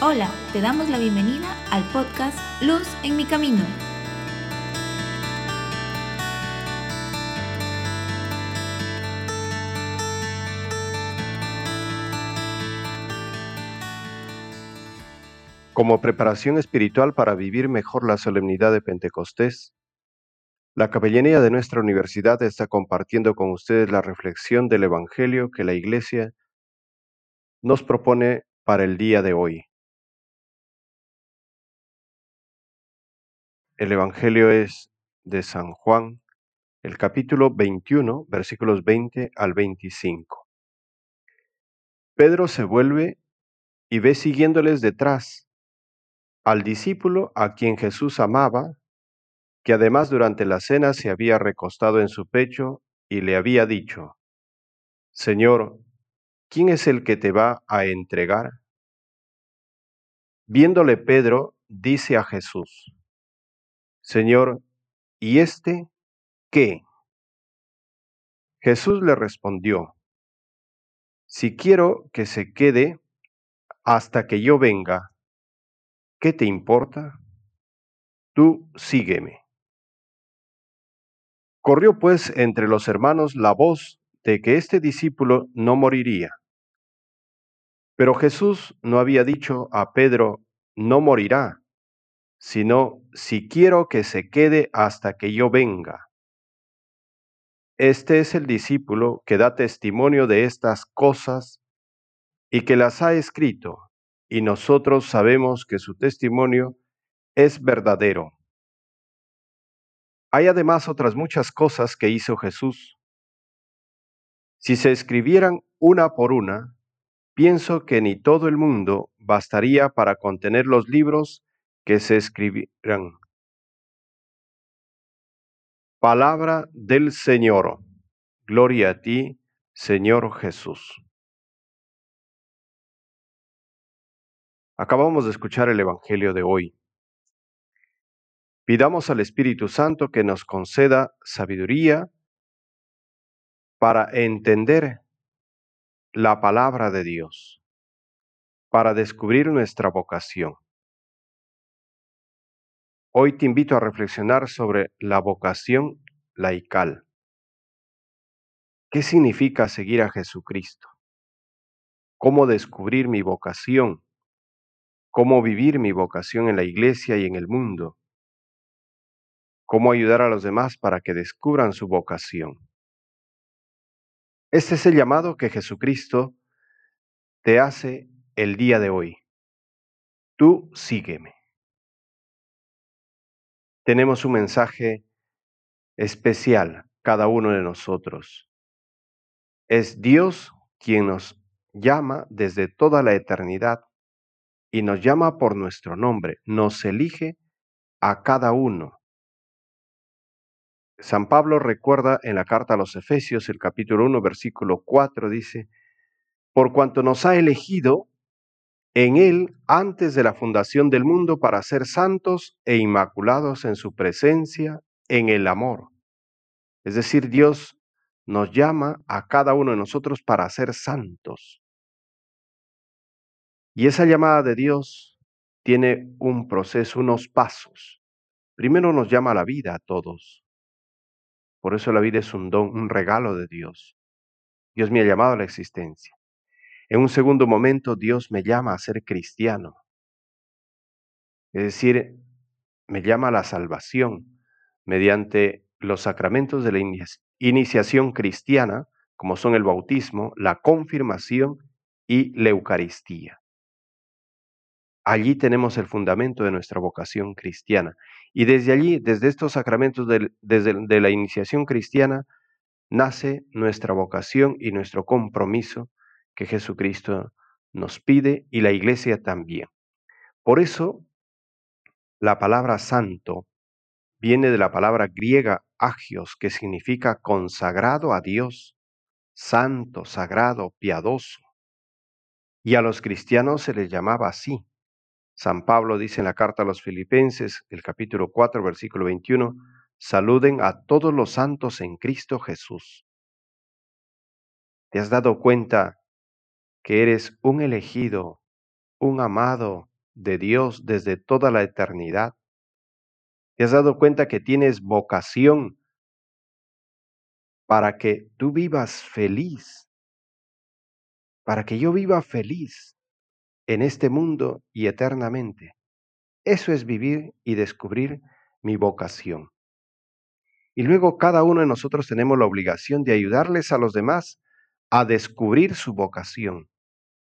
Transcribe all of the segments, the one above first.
Hola, te damos la bienvenida al podcast Luz en mi camino. Como preparación espiritual para vivir mejor la solemnidad de Pentecostés, la capellanía de nuestra universidad está compartiendo con ustedes la reflexión del Evangelio que la Iglesia nos propone para el día de hoy. El Evangelio es de San Juan, el capítulo 21, versículos 20 al 25. Pedro se vuelve y ve siguiéndoles detrás al discípulo a quien Jesús amaba, que además durante la cena se había recostado en su pecho y le había dicho, Señor, ¿quién es el que te va a entregar? Viéndole Pedro, dice a Jesús, Señor, ¿y este qué? Jesús le respondió, Si quiero que se quede hasta que yo venga, ¿Qué te importa? Tú sígueme. Corrió pues entre los hermanos la voz de que este discípulo no moriría. Pero Jesús no había dicho a Pedro, no morirá, sino, si quiero que se quede hasta que yo venga. Este es el discípulo que da testimonio de estas cosas y que las ha escrito y nosotros sabemos que su testimonio es verdadero. Hay además otras muchas cosas que hizo Jesús. Si se escribieran una por una, pienso que ni todo el mundo bastaría para contener los libros que se escribirán. Palabra del Señor. Gloria a ti, Señor Jesús. Acabamos de escuchar el Evangelio de hoy. Pidamos al Espíritu Santo que nos conceda sabiduría para entender la palabra de Dios, para descubrir nuestra vocación. Hoy te invito a reflexionar sobre la vocación laical. ¿Qué significa seguir a Jesucristo? ¿Cómo descubrir mi vocación? cómo vivir mi vocación en la iglesia y en el mundo, cómo ayudar a los demás para que descubran su vocación. Este es el llamado que Jesucristo te hace el día de hoy. Tú sígueme. Tenemos un mensaje especial, cada uno de nosotros. Es Dios quien nos llama desde toda la eternidad y nos llama por nuestro nombre, nos elige a cada uno. San Pablo recuerda en la carta a los Efesios, el capítulo 1, versículo 4, dice, por cuanto nos ha elegido en Él antes de la fundación del mundo para ser santos e inmaculados en su presencia, en el amor. Es decir, Dios nos llama a cada uno de nosotros para ser santos. Y esa llamada de Dios tiene un proceso, unos pasos. Primero nos llama a la vida a todos. Por eso la vida es un don, un regalo de Dios. Dios me ha llamado a la existencia. En un segundo momento, Dios me llama a ser cristiano. Es decir, me llama a la salvación mediante los sacramentos de la iniciación cristiana, como son el bautismo, la confirmación y la Eucaristía. Allí tenemos el fundamento de nuestra vocación cristiana. Y desde allí, desde estos sacramentos de, desde de la iniciación cristiana, nace nuestra vocación y nuestro compromiso que Jesucristo nos pide y la iglesia también. Por eso, la palabra santo viene de la palabra griega agios, que significa consagrado a Dios, santo, sagrado, piadoso. Y a los cristianos se les llamaba así, San Pablo dice en la carta a los Filipenses, el capítulo 4, versículo 21, saluden a todos los santos en Cristo Jesús. ¿Te has dado cuenta que eres un elegido, un amado de Dios desde toda la eternidad? ¿Te has dado cuenta que tienes vocación para que tú vivas feliz? Para que yo viva feliz en este mundo y eternamente. Eso es vivir y descubrir mi vocación. Y luego cada uno de nosotros tenemos la obligación de ayudarles a los demás a descubrir su vocación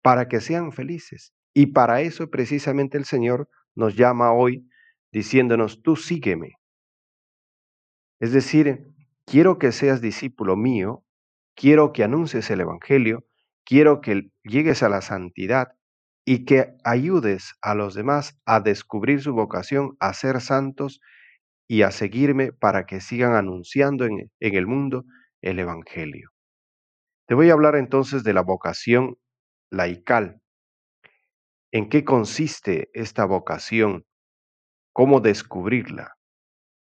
para que sean felices. Y para eso precisamente el Señor nos llama hoy diciéndonos, tú sígueme. Es decir, quiero que seas discípulo mío, quiero que anuncies el Evangelio, quiero que llegues a la santidad y que ayudes a los demás a descubrir su vocación, a ser santos y a seguirme para que sigan anunciando en, en el mundo el Evangelio. Te voy a hablar entonces de la vocación laical. ¿En qué consiste esta vocación? ¿Cómo descubrirla?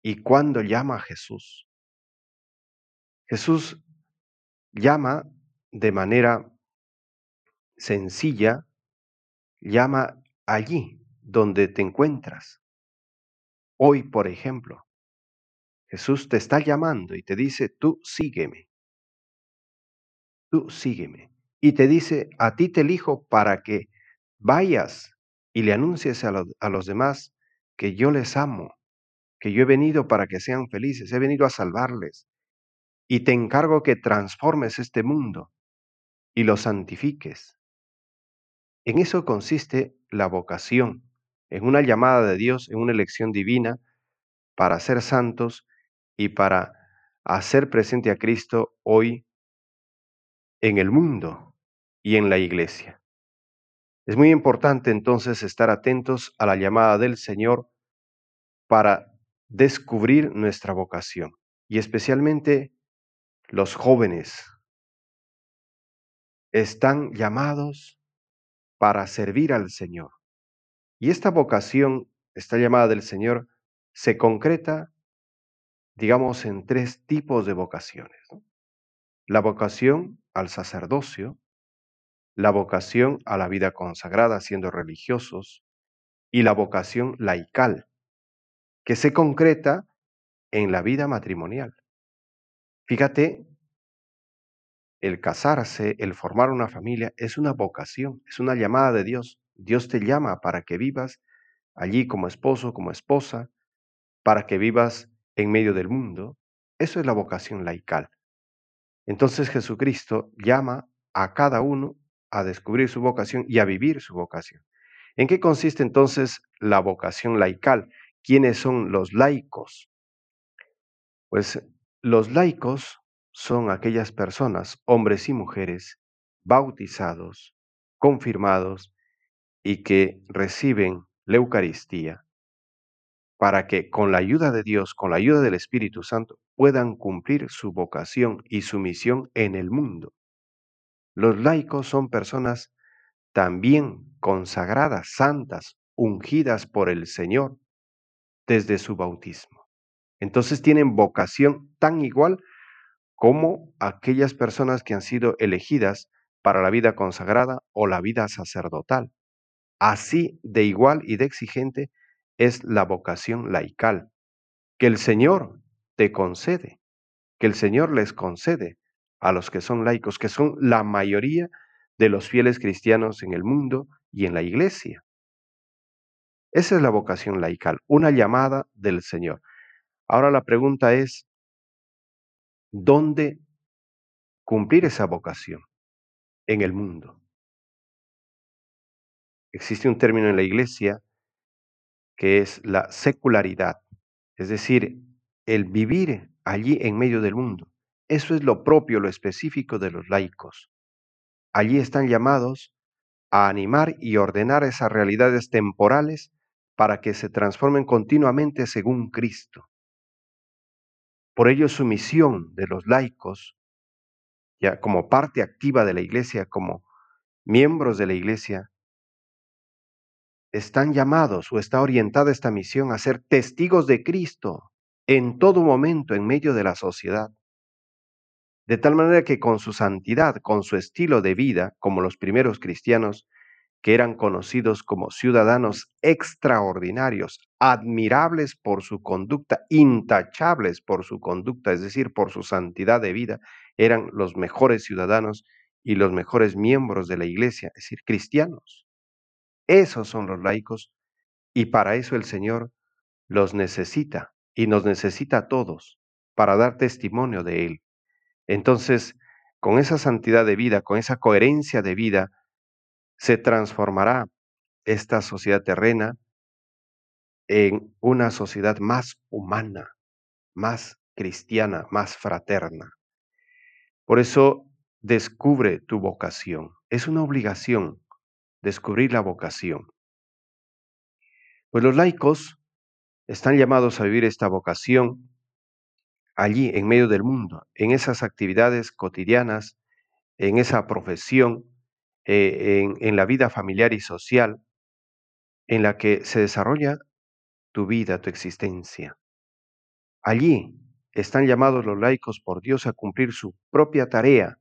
¿Y cuándo llama a Jesús? Jesús llama de manera sencilla, llama allí donde te encuentras. Hoy, por ejemplo, Jesús te está llamando y te dice, tú sígueme. Tú sígueme. Y te dice, a ti te elijo para que vayas y le anuncies a, a los demás que yo les amo, que yo he venido para que sean felices, he venido a salvarles. Y te encargo que transformes este mundo y lo santifiques. En eso consiste la vocación en una llamada de Dios, en una elección divina para ser santos y para hacer presente a Cristo hoy en el mundo y en la iglesia. Es muy importante entonces estar atentos a la llamada del Señor para descubrir nuestra vocación y especialmente los jóvenes están llamados para servir al Señor. Y esta vocación, esta llamada del Señor, se concreta, digamos, en tres tipos de vocaciones. La vocación al sacerdocio, la vocación a la vida consagrada siendo religiosos y la vocación laical, que se concreta en la vida matrimonial. Fíjate, el casarse, el formar una familia, es una vocación, es una llamada de Dios. Dios te llama para que vivas allí como esposo, como esposa, para que vivas en medio del mundo. Eso es la vocación laical. Entonces Jesucristo llama a cada uno a descubrir su vocación y a vivir su vocación. ¿En qué consiste entonces la vocación laical? ¿Quiénes son los laicos? Pues los laicos son aquellas personas, hombres y mujeres, bautizados, confirmados y que reciben la Eucaristía para que con la ayuda de Dios, con la ayuda del Espíritu Santo, puedan cumplir su vocación y su misión en el mundo. Los laicos son personas también consagradas, santas, ungidas por el Señor desde su bautismo. Entonces tienen vocación tan igual como aquellas personas que han sido elegidas para la vida consagrada o la vida sacerdotal. Así de igual y de exigente es la vocación laical, que el Señor te concede, que el Señor les concede a los que son laicos, que son la mayoría de los fieles cristianos en el mundo y en la iglesia. Esa es la vocación laical, una llamada del Señor. Ahora la pregunta es, ¿dónde cumplir esa vocación? En el mundo. Existe un término en la iglesia que es la secularidad, es decir, el vivir allí en medio del mundo. Eso es lo propio, lo específico de los laicos. Allí están llamados a animar y ordenar esas realidades temporales para que se transformen continuamente según Cristo. Por ello su misión de los laicos, ya como parte activa de la iglesia, como miembros de la iglesia, están llamados o está orientada esta misión a ser testigos de Cristo en todo momento en medio de la sociedad. De tal manera que con su santidad, con su estilo de vida, como los primeros cristianos, que eran conocidos como ciudadanos extraordinarios, admirables por su conducta, intachables por su conducta, es decir, por su santidad de vida, eran los mejores ciudadanos y los mejores miembros de la iglesia, es decir, cristianos. Esos son los laicos y para eso el Señor los necesita y nos necesita a todos para dar testimonio de Él. Entonces, con esa santidad de vida, con esa coherencia de vida, se transformará esta sociedad terrena en una sociedad más humana, más cristiana, más fraterna. Por eso, descubre tu vocación. Es una obligación descubrir la vocación. Pues los laicos están llamados a vivir esta vocación allí, en medio del mundo, en esas actividades cotidianas, en esa profesión, eh, en, en la vida familiar y social, en la que se desarrolla tu vida, tu existencia. Allí están llamados los laicos por Dios a cumplir su propia tarea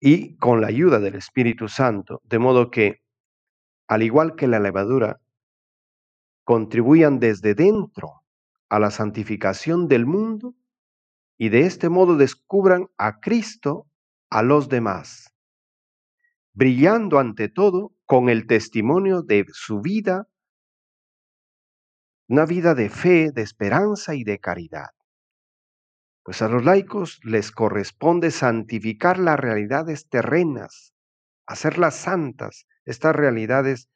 y con la ayuda del Espíritu Santo, de modo que, al igual que la levadura, contribuyan desde dentro a la santificación del mundo y de este modo descubran a Cristo a los demás, brillando ante todo con el testimonio de su vida, una vida de fe, de esperanza y de caridad. Pues a los laicos les corresponde santificar las realidades terrenas, hacerlas santas, estas realidades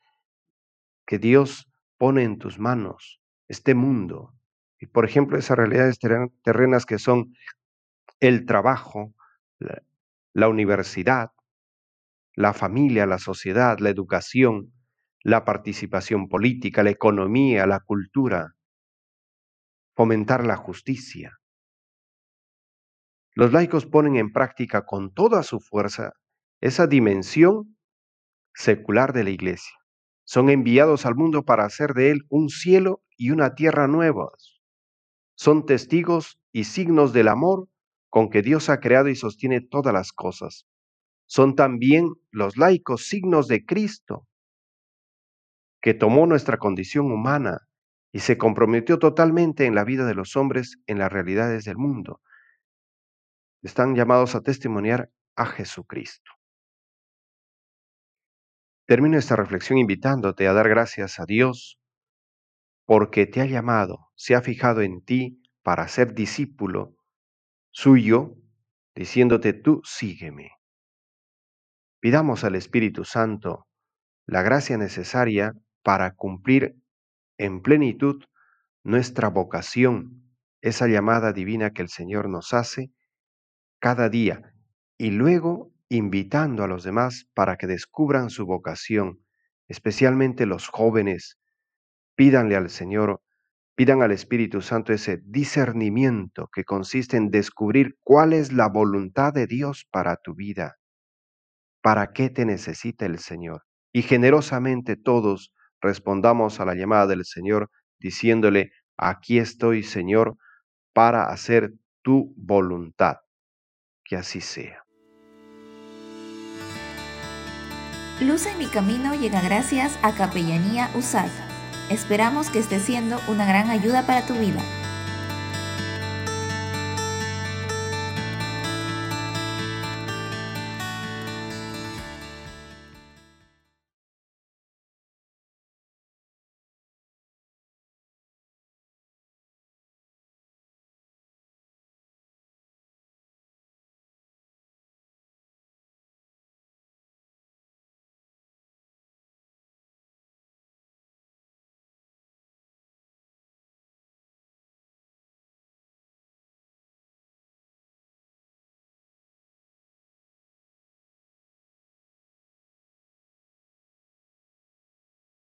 que Dios pone en tus manos, este mundo. Y por ejemplo, esas realidades terrenas que son el trabajo, la, la universidad, la familia, la sociedad, la educación, la participación política, la economía, la cultura, fomentar la justicia. Los laicos ponen en práctica con toda su fuerza esa dimensión secular de la Iglesia. Son enviados al mundo para hacer de él un cielo y una tierra nuevos. Son testigos y signos del amor con que Dios ha creado y sostiene todas las cosas. Son también los laicos signos de Cristo, que tomó nuestra condición humana y se comprometió totalmente en la vida de los hombres en las realidades del mundo. Están llamados a testimoniar a Jesucristo. Termino esta reflexión invitándote a dar gracias a Dios porque te ha llamado, se ha fijado en ti para ser discípulo suyo, diciéndote tú sígueme. Pidamos al Espíritu Santo la gracia necesaria para cumplir en plenitud nuestra vocación, esa llamada divina que el Señor nos hace cada día, y luego invitando a los demás para que descubran su vocación, especialmente los jóvenes. Pídanle al Señor, pidan al Espíritu Santo ese discernimiento que consiste en descubrir cuál es la voluntad de Dios para tu vida, para qué te necesita el Señor. Y generosamente todos respondamos a la llamada del Señor diciéndole, aquí estoy, Señor, para hacer tu voluntad. Que así sea. Luz en mi camino llega gracias a Capellanía USAD. Esperamos que esté siendo una gran ayuda para tu vida.